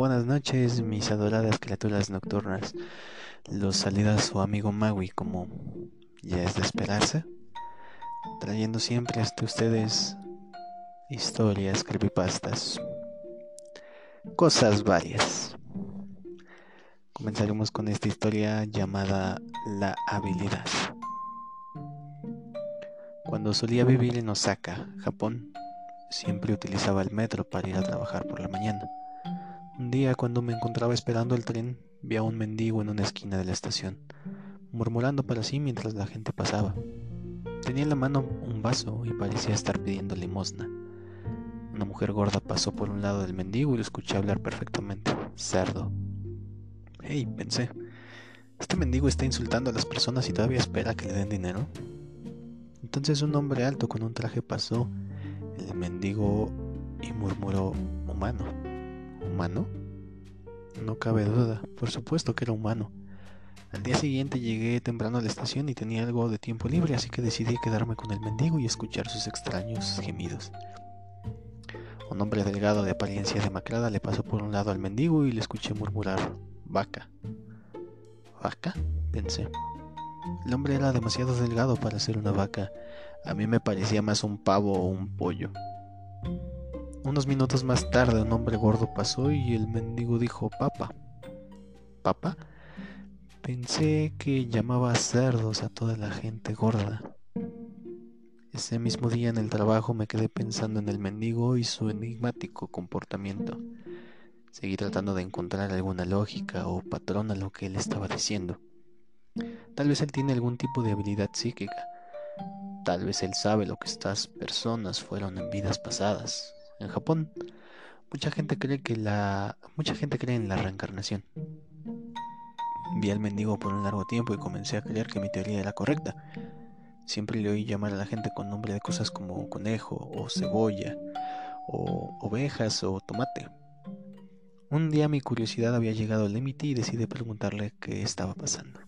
Buenas noches, mis adoradas criaturas nocturnas. Los saluda su amigo Maui, como ya es de esperarse, trayendo siempre hasta ustedes historias, creepypastas, cosas varias. Comenzaremos con esta historia llamada La habilidad. Cuando solía vivir en Osaka, Japón, siempre utilizaba el metro para ir a trabajar por la mañana. Un día, cuando me encontraba esperando el tren, vi a un mendigo en una esquina de la estación, murmurando para sí mientras la gente pasaba. Tenía en la mano un vaso y parecía estar pidiendo limosna. Una mujer gorda pasó por un lado del mendigo y lo escuché hablar perfectamente. Cerdo. Hey, pensé. Este mendigo está insultando a las personas y todavía espera que le den dinero. Entonces un hombre alto con un traje pasó, el mendigo, y murmuró, humano. ¿Humano? No cabe duda, por supuesto que era humano. Al día siguiente llegué temprano a la estación y tenía algo de tiempo libre, así que decidí quedarme con el mendigo y escuchar sus extraños gemidos. Un hombre delgado de apariencia demacrada le pasó por un lado al mendigo y le escuché murmurar, vaca. ¿Vaca? pensé. El hombre era demasiado delgado para ser una vaca. A mí me parecía más un pavo o un pollo. Unos minutos más tarde un hombre gordo pasó y el mendigo dijo papa. ¿Papa? Pensé que llamaba cerdos a toda la gente gorda. Ese mismo día en el trabajo me quedé pensando en el mendigo y su enigmático comportamiento. Seguí tratando de encontrar alguna lógica o patrón a lo que él estaba diciendo. Tal vez él tiene algún tipo de habilidad psíquica. Tal vez él sabe lo que estas personas fueron en vidas pasadas, en Japón, mucha gente cree que la mucha gente cree en la reencarnación. Vi al mendigo por un largo tiempo y comencé a creer que mi teoría era correcta. Siempre le oí llamar a la gente con nombre de cosas como conejo o cebolla o ovejas o tomate. Un día mi curiosidad había llegado al límite y decidí preguntarle qué estaba pasando.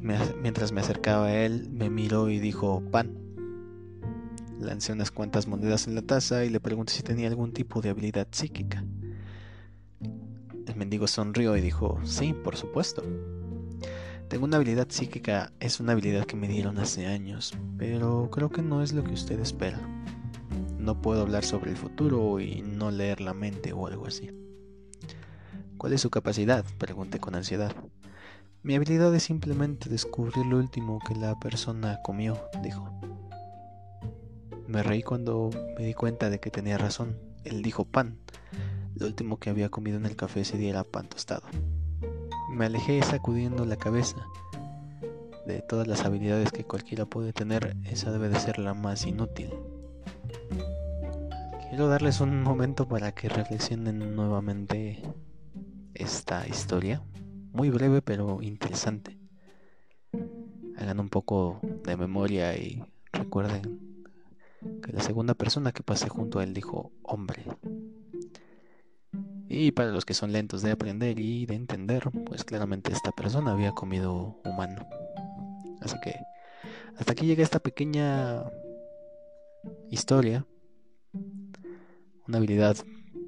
mientras me acercaba a él, me miró y dijo pan. Lancé unas cuantas monedas en la taza y le pregunté si tenía algún tipo de habilidad psíquica. El mendigo sonrió y dijo, sí, por supuesto. Tengo una habilidad psíquica, es una habilidad que me dieron hace años, pero creo que no es lo que usted espera. No puedo hablar sobre el futuro y no leer la mente o algo así. ¿Cuál es su capacidad? Pregunté con ansiedad. Mi habilidad es simplemente descubrir lo último que la persona comió, dijo. Me reí cuando me di cuenta de que tenía razón. Él dijo pan. Lo último que había comido en el café ese día era pan tostado. Me alejé sacudiendo la cabeza. De todas las habilidades que cualquiera puede tener, esa debe de ser la más inútil. Quiero darles un momento para que reflexionen nuevamente esta historia. Muy breve pero interesante. Hagan un poco de memoria y recuerden que la segunda persona que pasé junto a él dijo hombre. Y para los que son lentos de aprender y de entender, pues claramente esta persona había comido humano. Así que hasta aquí llega esta pequeña historia. Una habilidad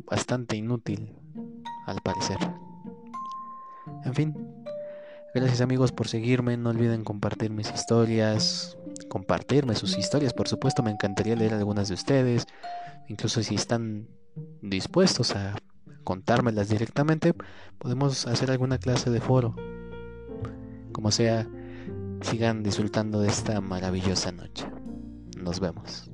bastante inútil, al parecer. En fin, gracias amigos por seguirme. No olviden compartir mis historias, compartirme sus historias. Por supuesto, me encantaría leer algunas de ustedes. Incluso si están dispuestos a contármelas directamente, podemos hacer alguna clase de foro. Como sea, sigan disfrutando de esta maravillosa noche. Nos vemos.